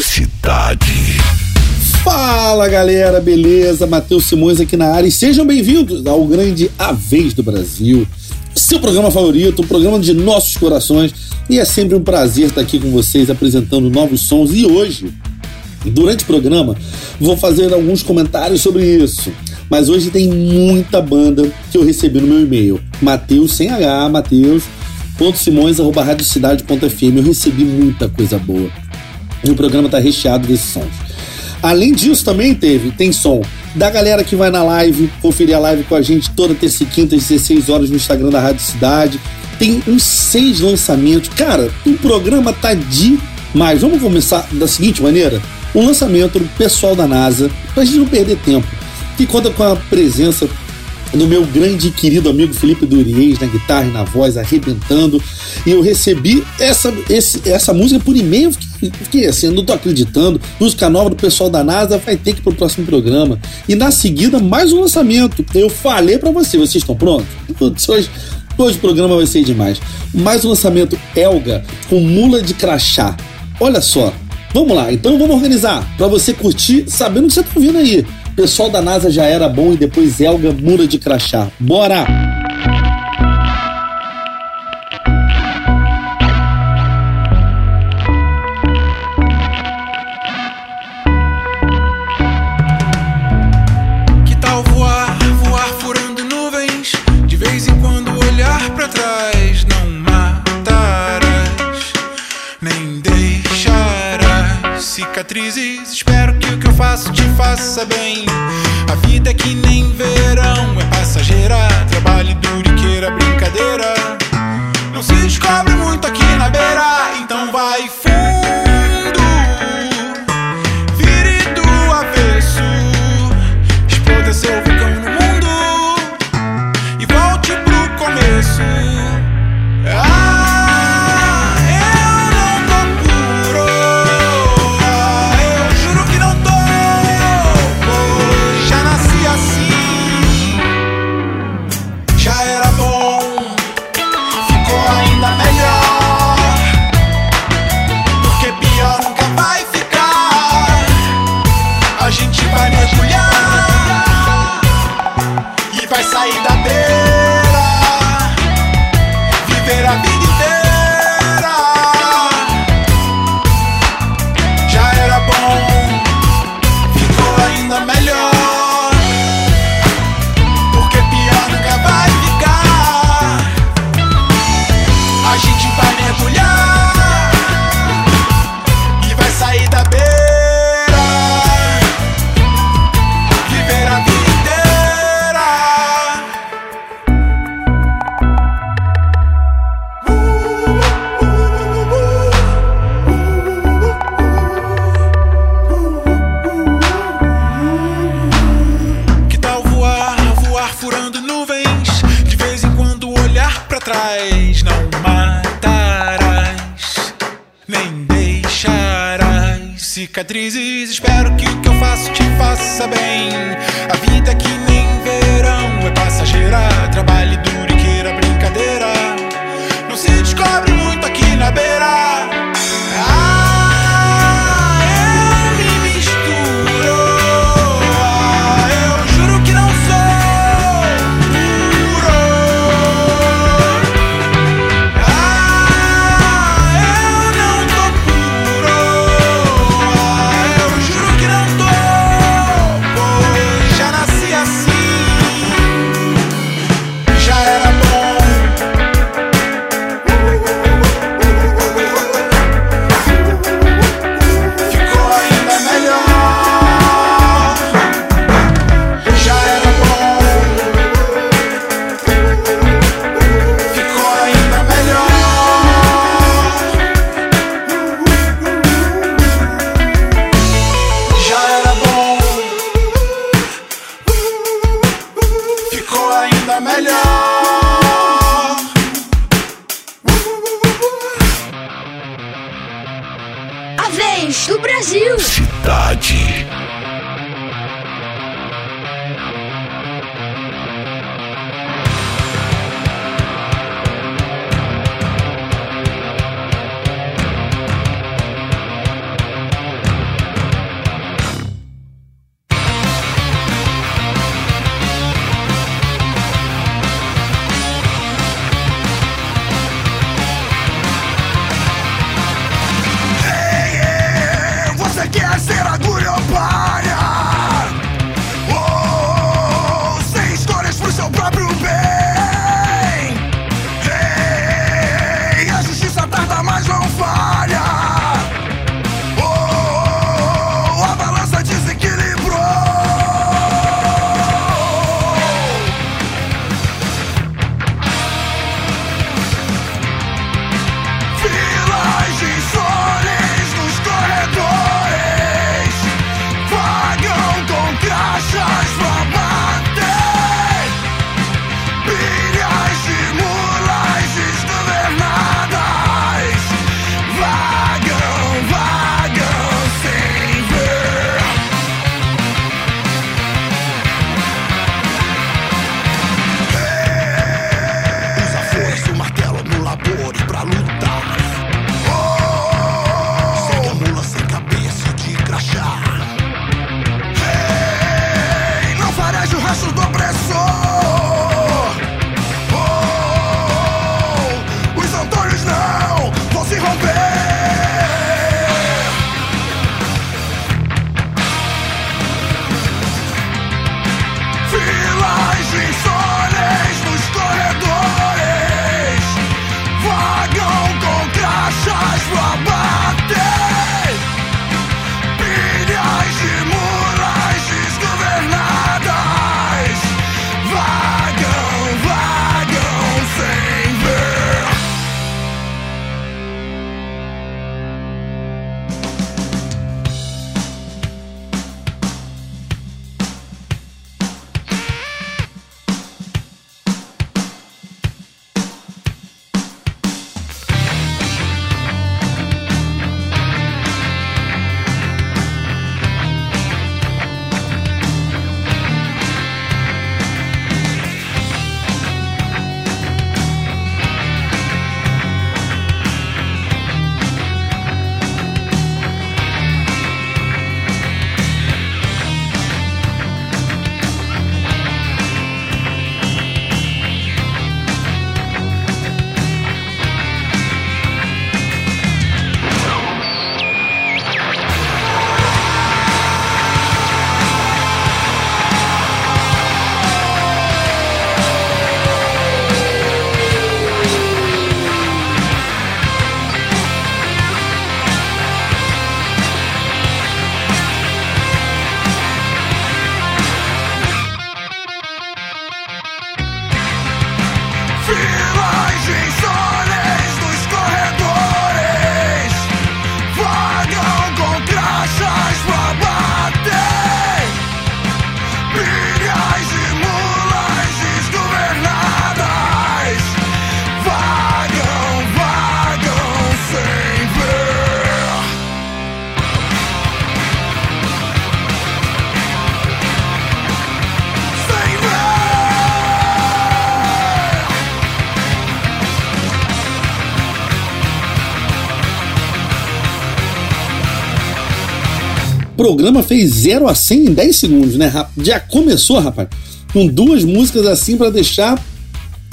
Cidade. Fala galera, beleza? Matheus Simões aqui na área e sejam bem-vindos ao grande A Vez do Brasil, seu programa favorito, o programa de nossos corações. E é sempre um prazer estar aqui com vocês apresentando novos sons. E hoje, durante o programa, vou fazer alguns comentários sobre isso. Mas hoje tem muita banda que eu recebi no meu e-mail. Mateus sem H, Mateus simões@radiocidade.fm. Eu recebi muita coisa boa. E o programa está recheado desses sons. Além disso, também teve, tem som da galera que vai na live, conferir a live com a gente toda terça e quinta, às 16 horas no Instagram da Rádio Cidade. Tem uns seis lançamentos. Cara, o programa tá demais. Vamos começar da seguinte maneira: um lançamento do pessoal da NASA, pra gente não perder tempo que conta com a presença do meu grande e querido amigo Felipe Duriez na guitarra e na voz, arrebentando. E eu recebi essa, esse, essa música por e-mail. Fiquei, assim, não tô acreditando. Música nova do pessoal da NASA vai ter que ir pro próximo programa. E na seguida, mais um lançamento. Eu falei para você, vocês estão prontos? Hoje, hoje o programa vai ser demais. Mais um lançamento Elga com mula de crachá. Olha só. Vamos lá, então vamos organizar para você curtir sabendo o que você tá ouvindo aí. Pessoal da NASA já era bom e depois Elga mura de crachá. Bora! Vez do Brasil. Cidade. embaixo do programa fez 0 a 100 em 10 segundos, né? Já começou, rapaz, com duas músicas assim para deixar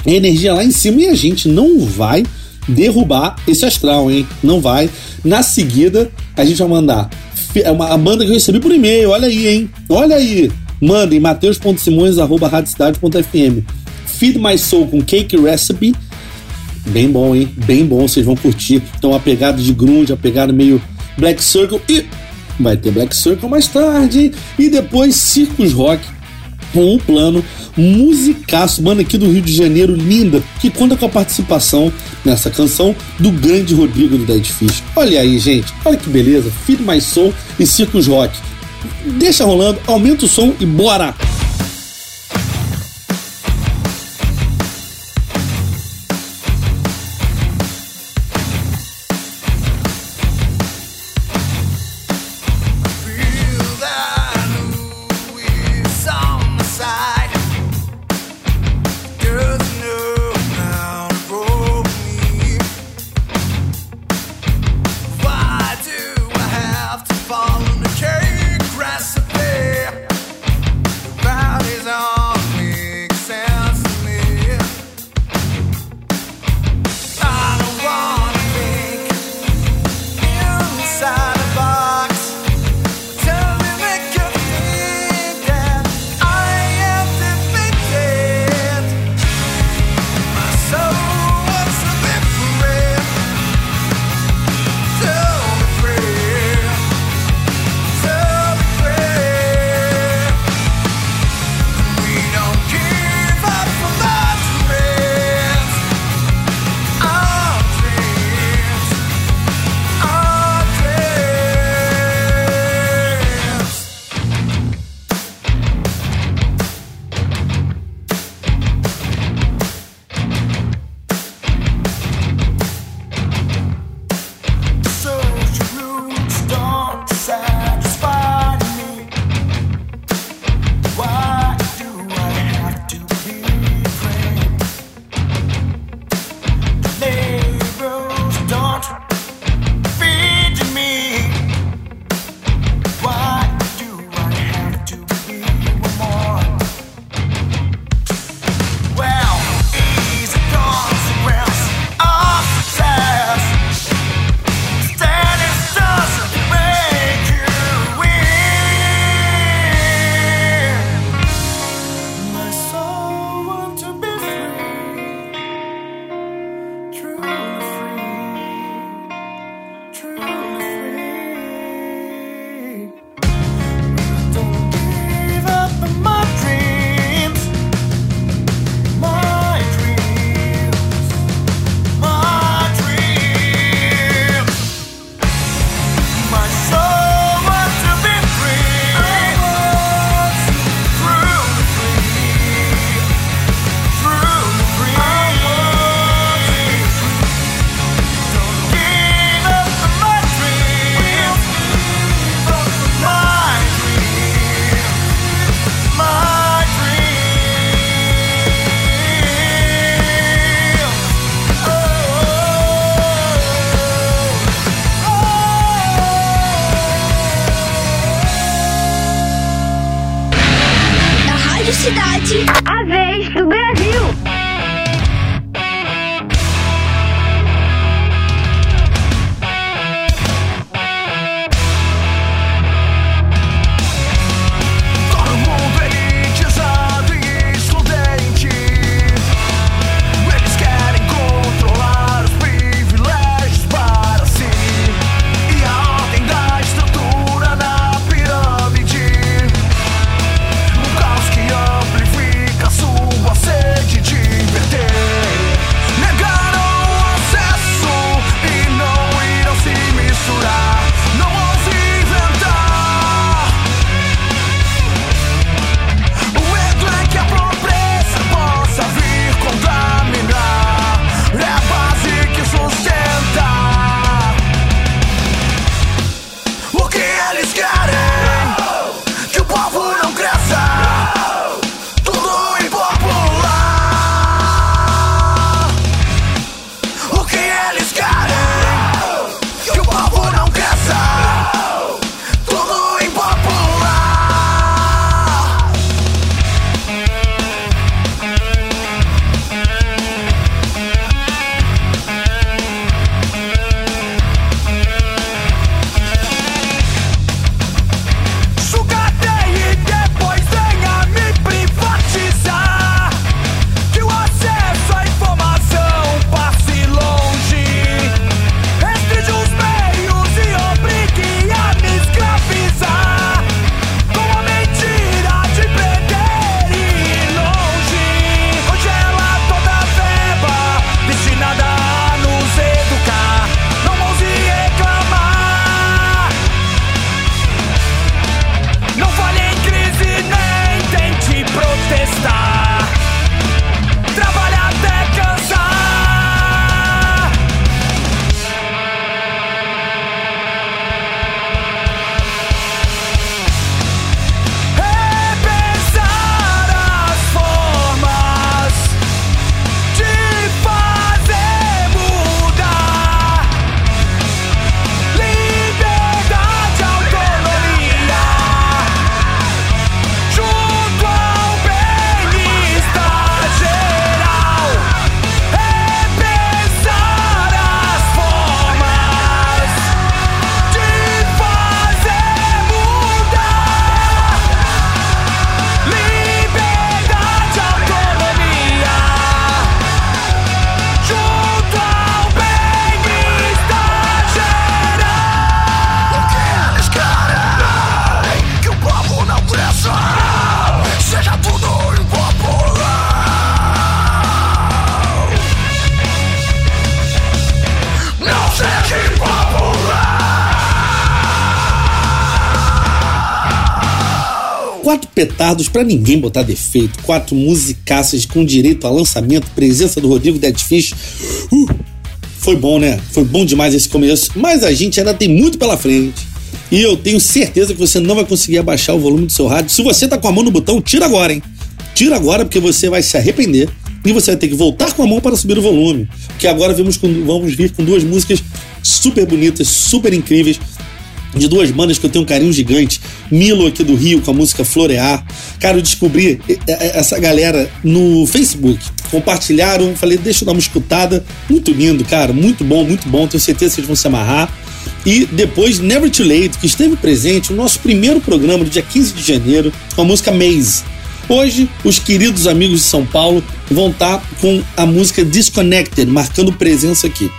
a energia lá em cima e a gente não vai derrubar esse astral, hein? Não vai. Na seguida, a gente vai mandar é uma a banda que eu recebi por e-mail, olha aí, hein? Olha aí. Mandem mateus.simões.radiocidade.fm Feed My Soul com Cake Recipe. Bem bom, hein? Bem bom, vocês vão curtir. Então a pegada de grunge, a pegada meio Black Circle e vai ter Black Circle mais tarde e depois Circus Rock com um plano musicaço, mano, aqui do Rio de Janeiro, linda, que conta com a participação nessa canção do grande Rodrigo do Dead Fish. Olha aí, gente, olha que beleza, Feed My Soul e Circus Rock. Deixa rolando, aumenta o som e bora! Petardos para ninguém botar defeito, quatro musicaças com direito a lançamento, presença do Rodrigo Deadfish. Uh, foi bom, né? Foi bom demais esse começo, mas a gente ainda tem muito pela frente. E eu tenho certeza que você não vai conseguir abaixar o volume do seu rádio. Se você tá com a mão no botão, tira agora, hein? Tira agora porque você vai se arrepender e você vai ter que voltar com a mão para subir o volume. Porque agora vamos, com, vamos vir com duas músicas super bonitas, super incríveis, de duas bandas que eu tenho um carinho gigante. Milo aqui do Rio com a música Florear. Cara, eu descobri essa galera no Facebook. Compartilharam, falei, deixa eu dar uma escutada. Muito lindo, cara, muito bom, muito bom. Tenho certeza que eles vão se amarrar. E depois Never Too Late, que esteve presente no nosso primeiro programa do dia 15 de janeiro, com a música Maze. Hoje, os queridos amigos de São Paulo vão estar com a música Disconnected, marcando presença aqui.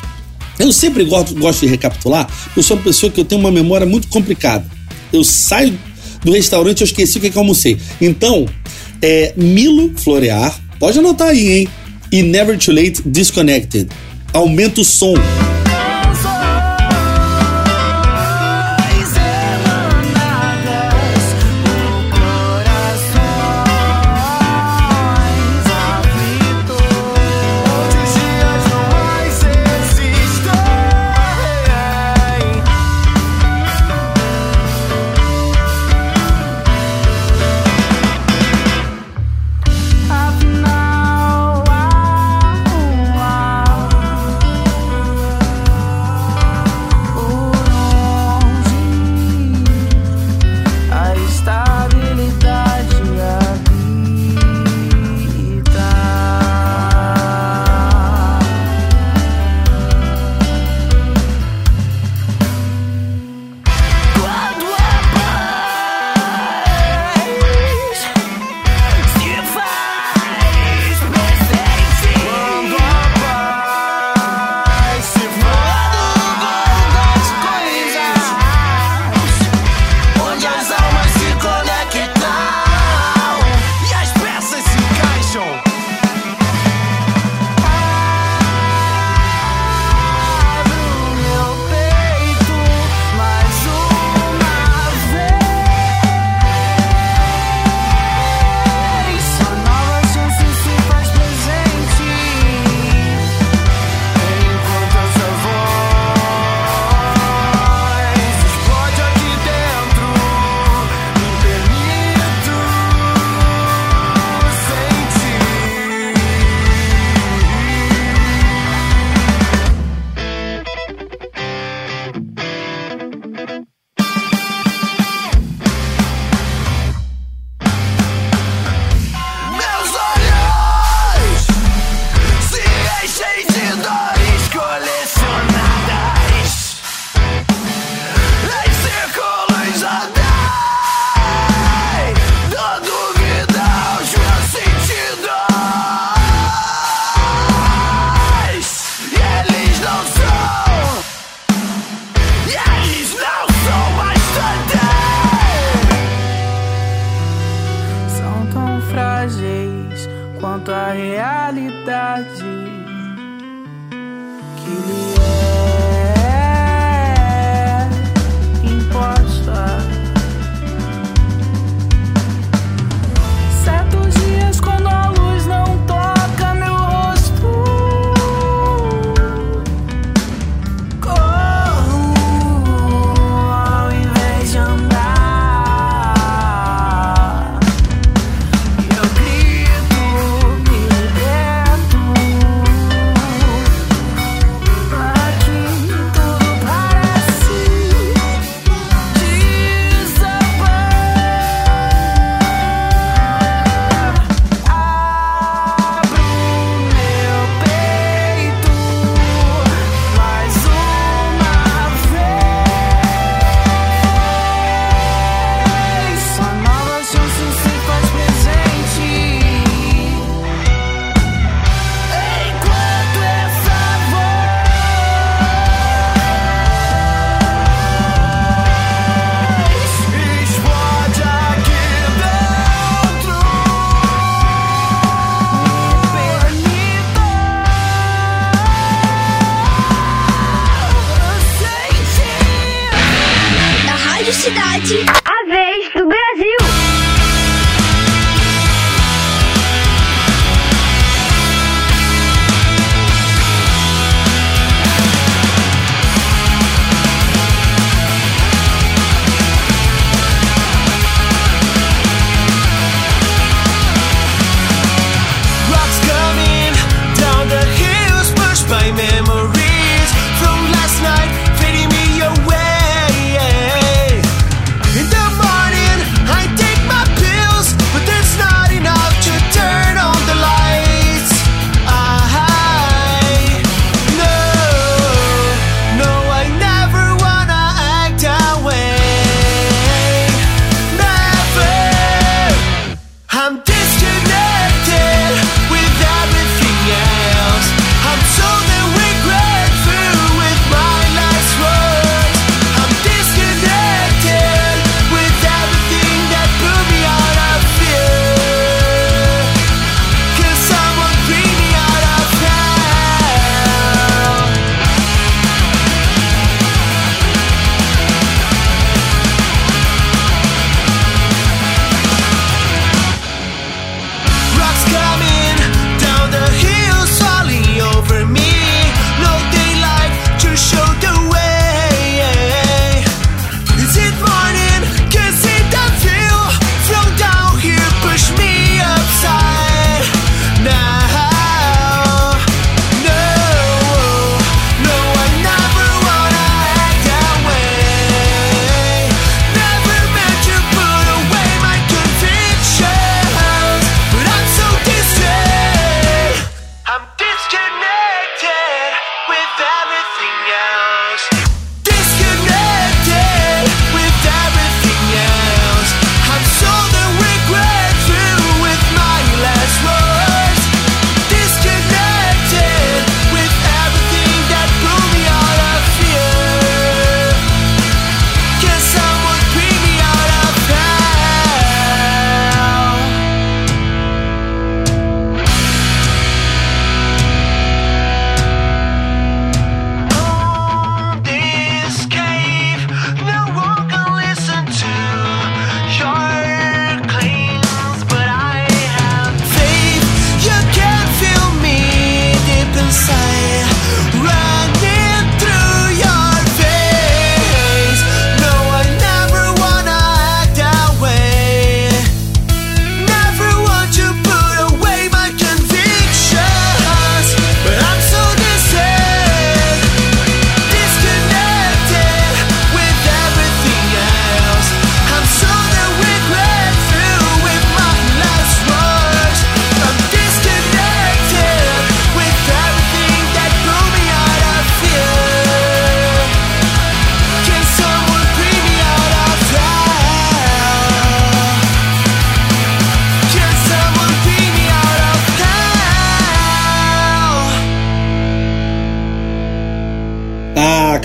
Eu sempre gosto, gosto de recapitular, eu sou uma pessoa que eu tenho uma memória muito complicada. Eu saio do restaurante e eu esqueci o que, é que eu almocei. Então, é Milo Florear, pode anotar aí, hein? E Never Too Late Disconnected. Aumenta o som.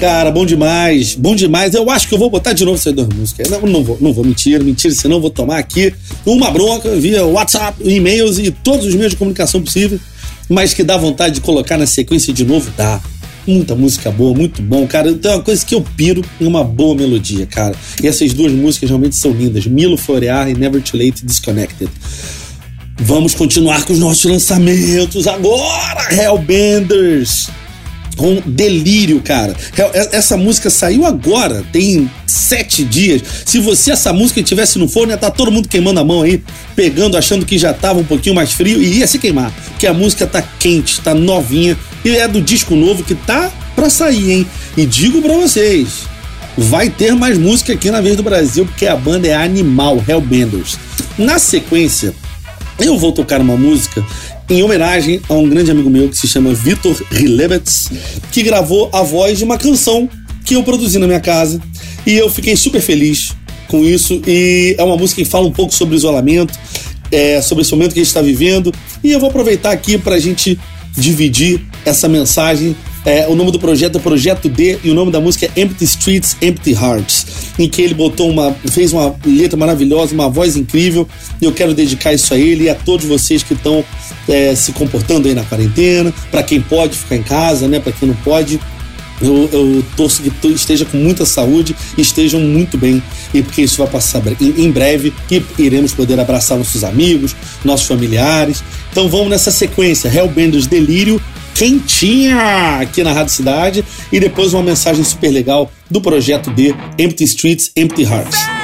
Cara, bom demais. Bom demais. Eu acho que eu vou botar de novo essas duas músicas. Não, não vou, não vou mentir, mentira, senão vou tomar aqui uma bronca via WhatsApp, e-mails e todos os meios de comunicação possível. Mas que dá vontade de colocar na sequência de novo, dá. Muita música boa, muito bom, cara. Tem uma coisa que eu piro em uma boa melodia, cara. E essas duas músicas realmente são lindas. Milo Florear e Never Too Late Disconnected. Vamos continuar com os nossos lançamentos agora, Hellbenders! Com delírio, cara. Essa música saiu agora, tem sete dias. Se você, essa música tivesse no forno, ia estar tá todo mundo queimando a mão aí, pegando, achando que já tava um pouquinho mais frio e ia se queimar. Porque a música tá quente, tá novinha e é do disco novo que tá pra sair, hein? E digo pra vocês, vai ter mais música aqui na vez do Brasil, porque a banda é animal, Hellbenders. Na sequência, eu vou tocar uma música em homenagem a um grande amigo meu que se chama Vitor Rilebets, que gravou a voz de uma canção que eu produzi na minha casa e eu fiquei super feliz com isso. E é uma música que fala um pouco sobre isolamento, é, sobre esse momento que a gente está vivendo. E eu vou aproveitar aqui para a gente dividir essa mensagem. É, o nome do projeto é Projeto D e o nome da música é Empty Streets, Empty Hearts, em que ele botou uma, fez uma letra maravilhosa, uma voz incrível. E eu quero dedicar isso a ele e a todos vocês que estão é, se comportando aí na quarentena, para quem pode ficar em casa, né? Para quem não pode, eu, eu, torço que esteja com muita saúde e estejam muito bem, e porque isso vai passar em, breve e iremos poder abraçar nossos amigos, nossos familiares. Então vamos nessa sequência: Hellbenders Delírio, quentinha aqui na Rádio Cidade, e depois uma mensagem super legal do projeto D, Empty Streets, Empty Hearts.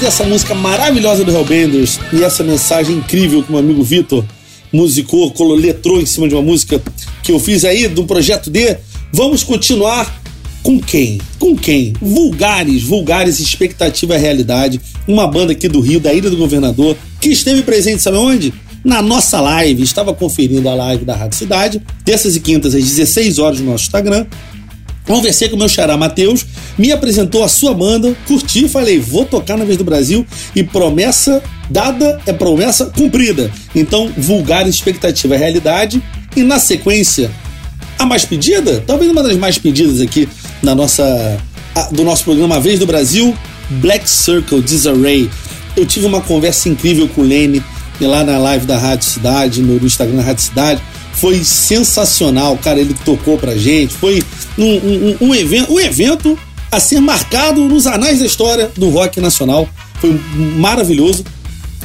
Dessa música maravilhosa do Hellbenders e essa mensagem incrível que meu amigo Vitor musicou, letrou em cima de uma música que eu fiz aí do projeto D, vamos continuar com quem? Com quem? Vulgares, Vulgares Expectativa Realidade, uma banda aqui do Rio, da Ilha do Governador, que esteve presente, sabe onde? Na nossa live, estava conferindo a live da Rádio Cidade, terças e quintas às 16 horas no nosso Instagram, Conversei com o meu xará Matheus, me apresentou a sua banda, curti, falei, vou tocar na vez do Brasil e promessa dada é promessa cumprida. Então, vulgar expectativa é realidade. E na sequência, a mais pedida, talvez uma das mais pedidas aqui na nossa do nosso programa A Vez do Brasil, Black Circle Disarray. Eu tive uma conversa incrível com o Lene lá na live da Rádio Cidade, no Instagram da Rádio Cidade foi sensacional, cara. Ele tocou pra gente. Foi um, um, um, evento, um evento a ser marcado nos anais da história do rock nacional. Foi maravilhoso.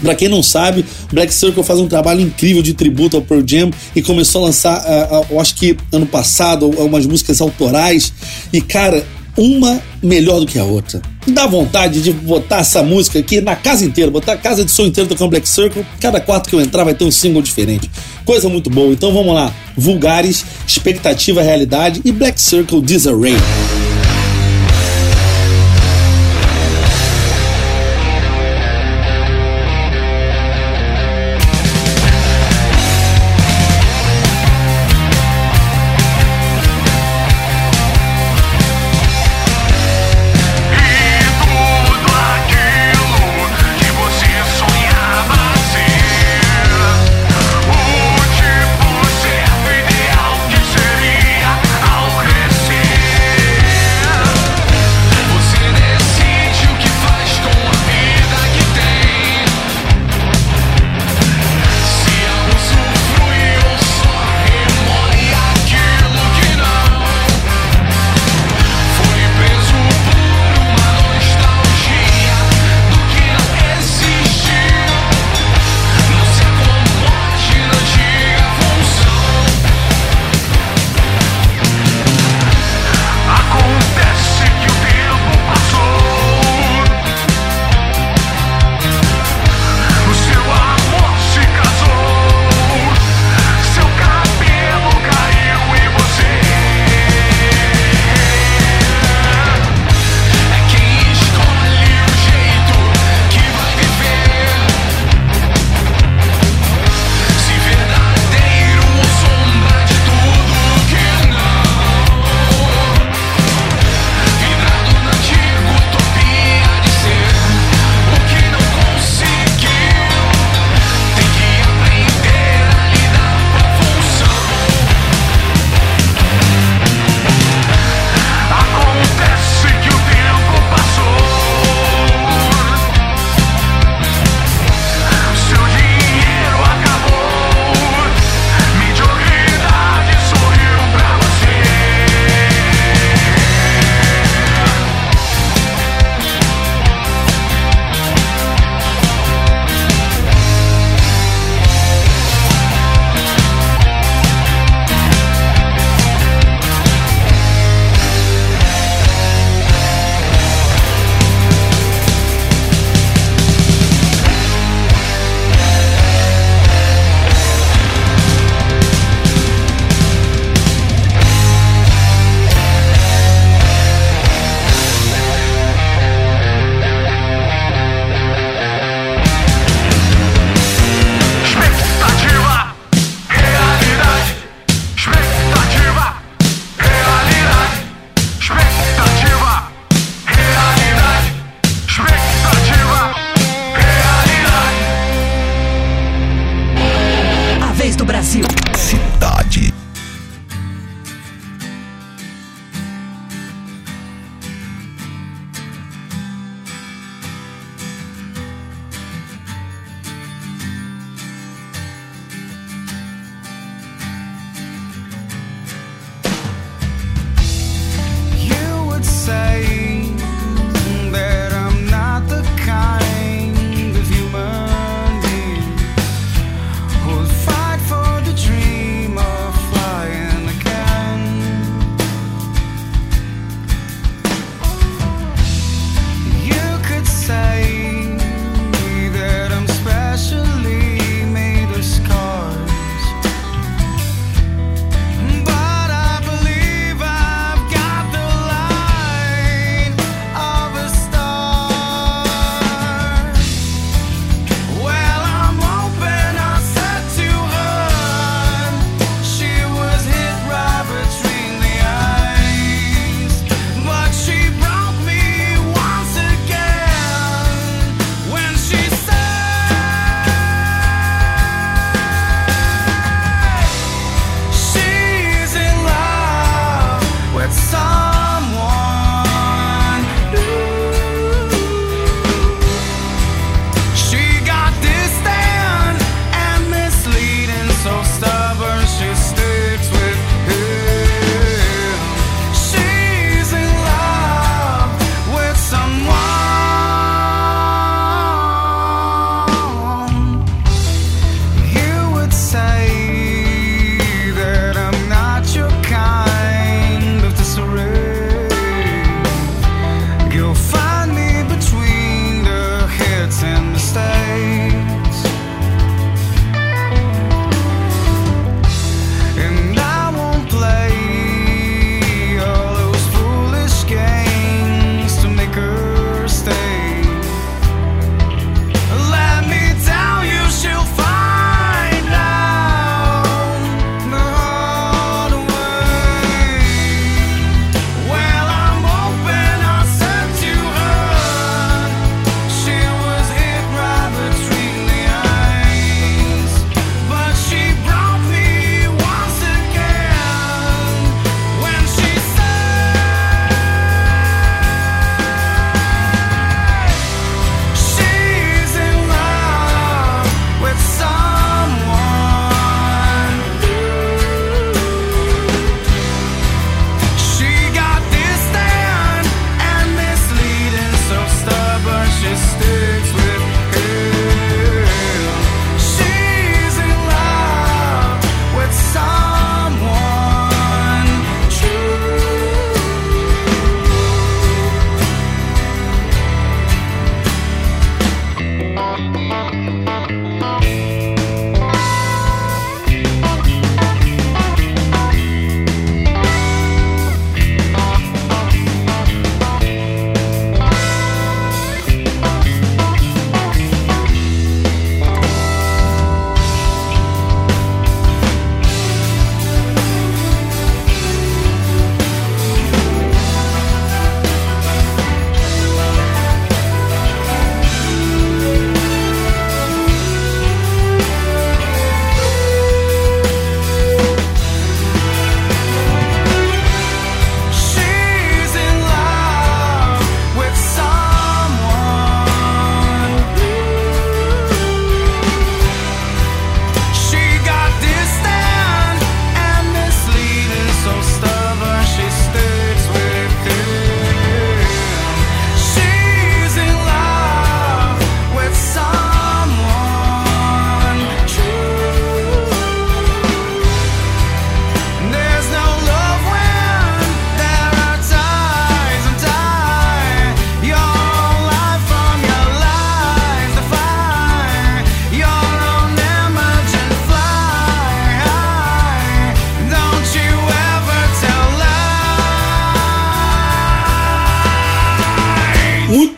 Pra quem não sabe, Black Circle faz um trabalho incrível de tributo ao Pearl Jam e começou a lançar, uh, uh, eu acho que ano passado, umas músicas autorais. E, cara, uma melhor do que a outra. Dá vontade de botar essa música aqui na casa inteira, botar a casa de som inteira do Black Circle. Cada quarto que eu entrar vai ter um single diferente. Coisa muito boa. Então vamos lá. Vulgares, expectativa, realidade e Black Circle Disarray.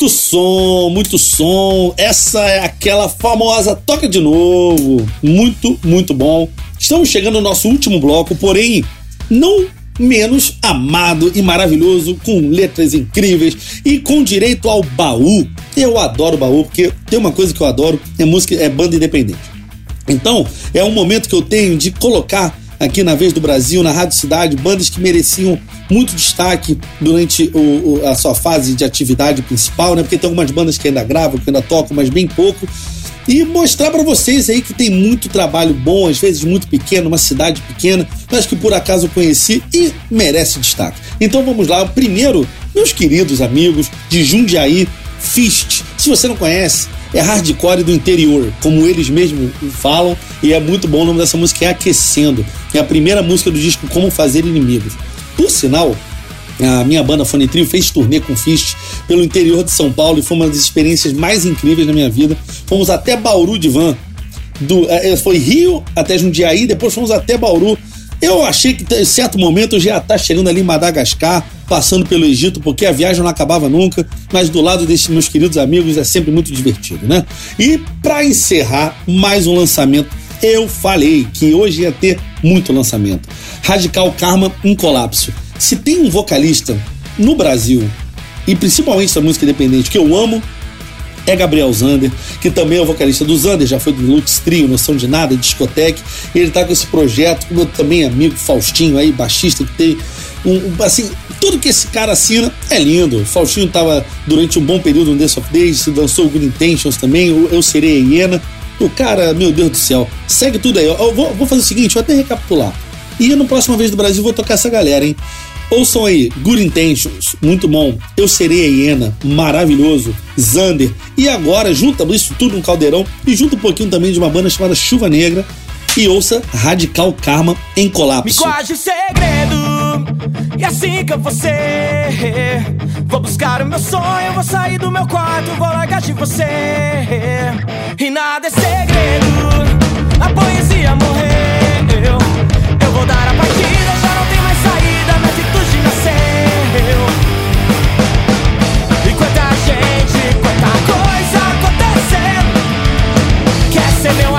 Som, muito som. Essa é aquela famosa Toca de Novo. Muito, muito bom. Estamos chegando no nosso último bloco, porém, não menos amado e maravilhoso, com letras incríveis e com direito ao baú. Eu adoro baú, porque tem uma coisa que eu adoro, é música, é banda independente. Então, é um momento que eu tenho de colocar aqui na Vez do Brasil, na Rádio Cidade, bandas que mereciam muito destaque durante o, o, a sua fase de atividade principal, né? Porque tem algumas bandas que ainda gravam, que ainda tocam, mas bem pouco. E mostrar para vocês aí que tem muito trabalho bom, às vezes muito pequeno, uma cidade pequena, mas que por acaso eu conheci e merece destaque. Então vamos lá. Primeiro, meus queridos amigos de Jundiaí, Fist. Se você não conhece, é hardcore do interior, como eles mesmos falam, e é muito bom. O nome dessa música é Aquecendo. É a primeira música do disco Como Fazer Inimigos. Por sinal, a minha banda Fone Trio fez turnê com Fist pelo interior de São Paulo e foi uma das experiências mais incríveis da minha vida. Fomos até Bauru de van. Do, é, foi Rio até Jundiaí, depois fomos até Bauru. Eu achei que em certo momento eu já ia estar chegando ali em Madagascar, passando pelo Egito, porque a viagem não acabava nunca, mas do lado desses meus queridos amigos é sempre muito divertido, né? E para encerrar mais um lançamento, eu falei que hoje ia ter muito lançamento. Radical Karma em colapso. Se tem um vocalista no Brasil, e principalmente da música independente, que eu amo, é Gabriel Zander, que também é o vocalista do Zander, já foi do Lux Trio, Noção de Nada, Discoteque. Ele tá com esse projeto, com meu também amigo Faustinho aí, baixista, que tem um, assim, tudo que esse cara assina é lindo. Faustinho tava durante um bom período no Death of Days, dançou Good Intentions também, eu, serei a Hiena. O cara, meu Deus do céu, segue tudo aí. Eu vou, vou fazer o seguinte, vou até recapitular. E no próxima vez do Brasil vou tocar essa galera, hein? Ouçam aí, Good Intentions, muito bom. Eu Serei a Hiena, maravilhoso. Zander. E agora, junta isso tudo num caldeirão e junta um pouquinho também de uma banda chamada Chuva Negra. E ouça Radical Karma em colapso. Me o segredo, e assim que eu vou ser. Vou buscar o meu sonho, vou sair do meu quarto, vou largar de você. E nada é segredo, a poesia morreu. Quer ser meu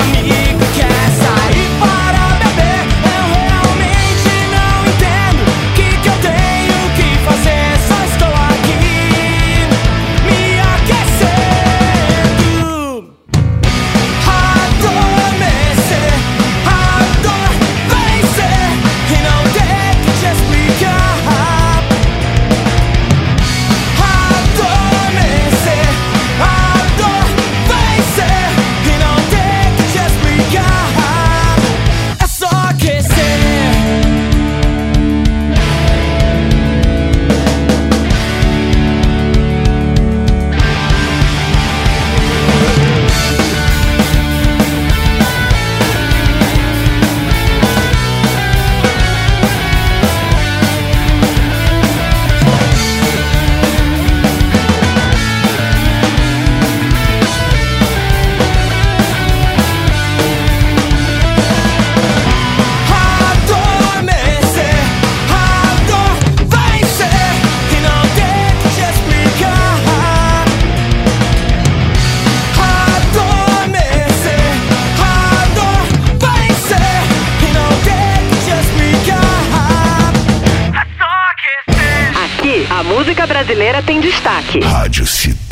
destaque. Rádio Cidade.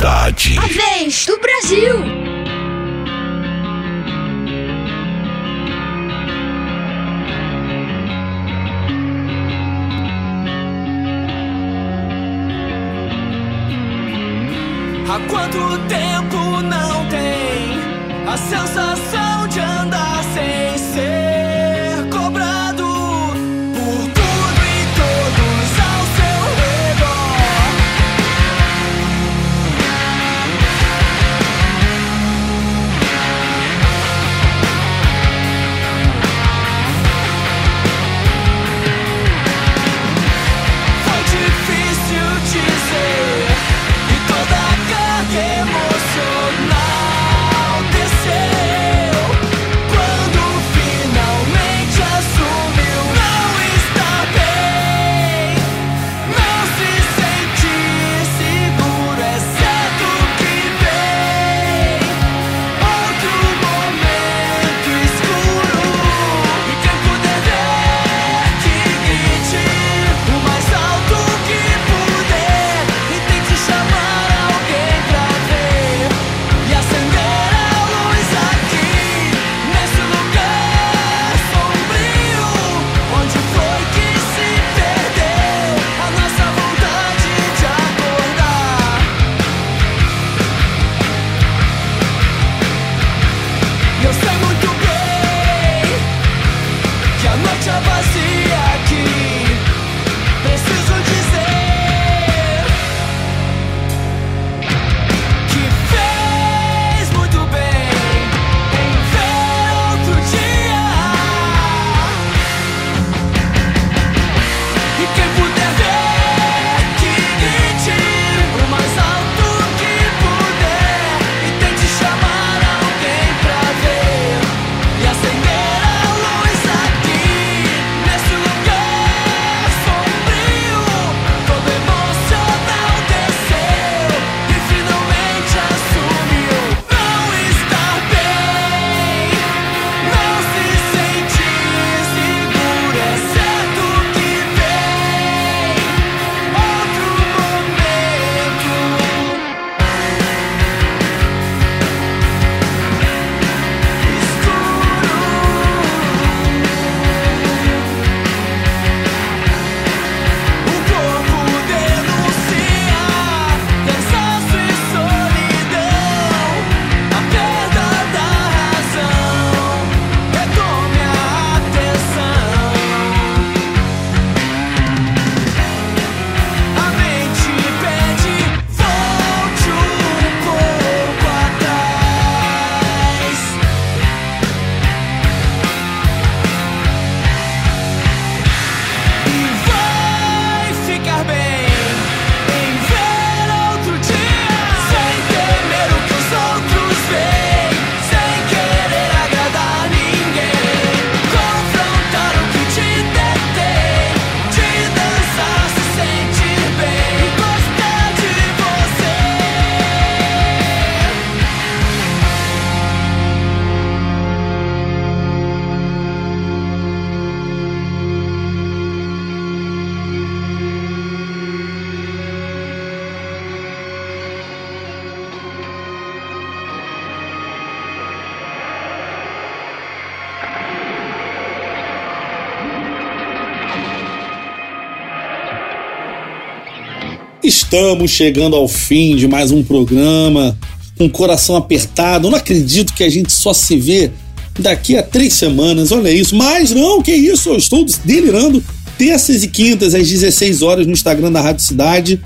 Estamos chegando ao fim de mais um programa, com o coração apertado. Não acredito que a gente só se vê daqui a três semanas, olha isso. Mas não, que isso, eu estou delirando. Terças e quintas, às 16 horas, no Instagram da Rádio Cidade.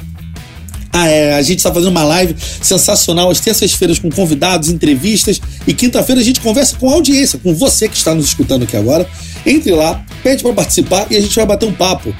Ah, é, a gente está fazendo uma live sensacional às terças-feiras com convidados, entrevistas e quinta-feira a gente conversa com a audiência, com você que está nos escutando aqui agora. Entre lá, pede para participar e a gente vai bater um papo.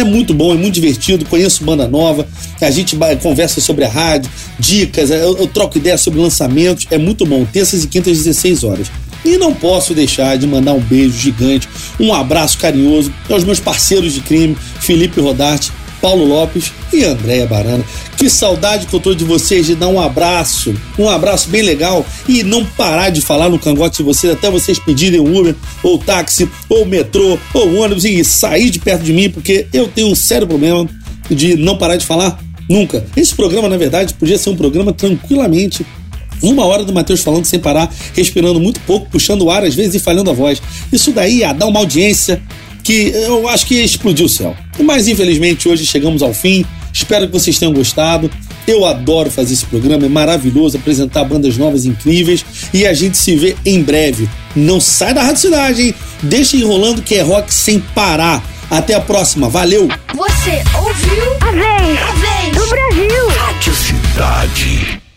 É muito bom, é muito divertido. Conheço banda nova, a gente conversa sobre a rádio, dicas, eu, eu troco ideias sobre lançamentos. É muito bom. Terças e quintas, 16 horas. E não posso deixar de mandar um beijo gigante, um abraço carinhoso aos meus parceiros de crime, Felipe Rodarte, Paulo Lopes e Andréia Barana. Que saudade que eu tô de vocês, de dar um abraço, um abraço bem legal e não parar de falar no cangote de vocês até vocês pedirem Uber, ou táxi, ou metrô, ou ônibus e sair de perto de mim, porque eu tenho um sério problema de não parar de falar nunca. Esse programa, na verdade, podia ser um programa tranquilamente uma hora do Matheus falando sem parar, respirando muito pouco, puxando o ar às vezes e falhando a voz. Isso daí ia dar uma audiência que eu acho que explodiu o céu. Mas infelizmente hoje chegamos ao fim. Espero que vocês tenham gostado. Eu adoro fazer esse programa, é maravilhoso apresentar bandas novas incríveis e a gente se vê em breve. Não sai da Rádio Cidade, hein? Deixa enrolando que é rock sem parar. Até a próxima, valeu! Você ouviu? A vez! A vez! do Brasil! Rádio Cidade.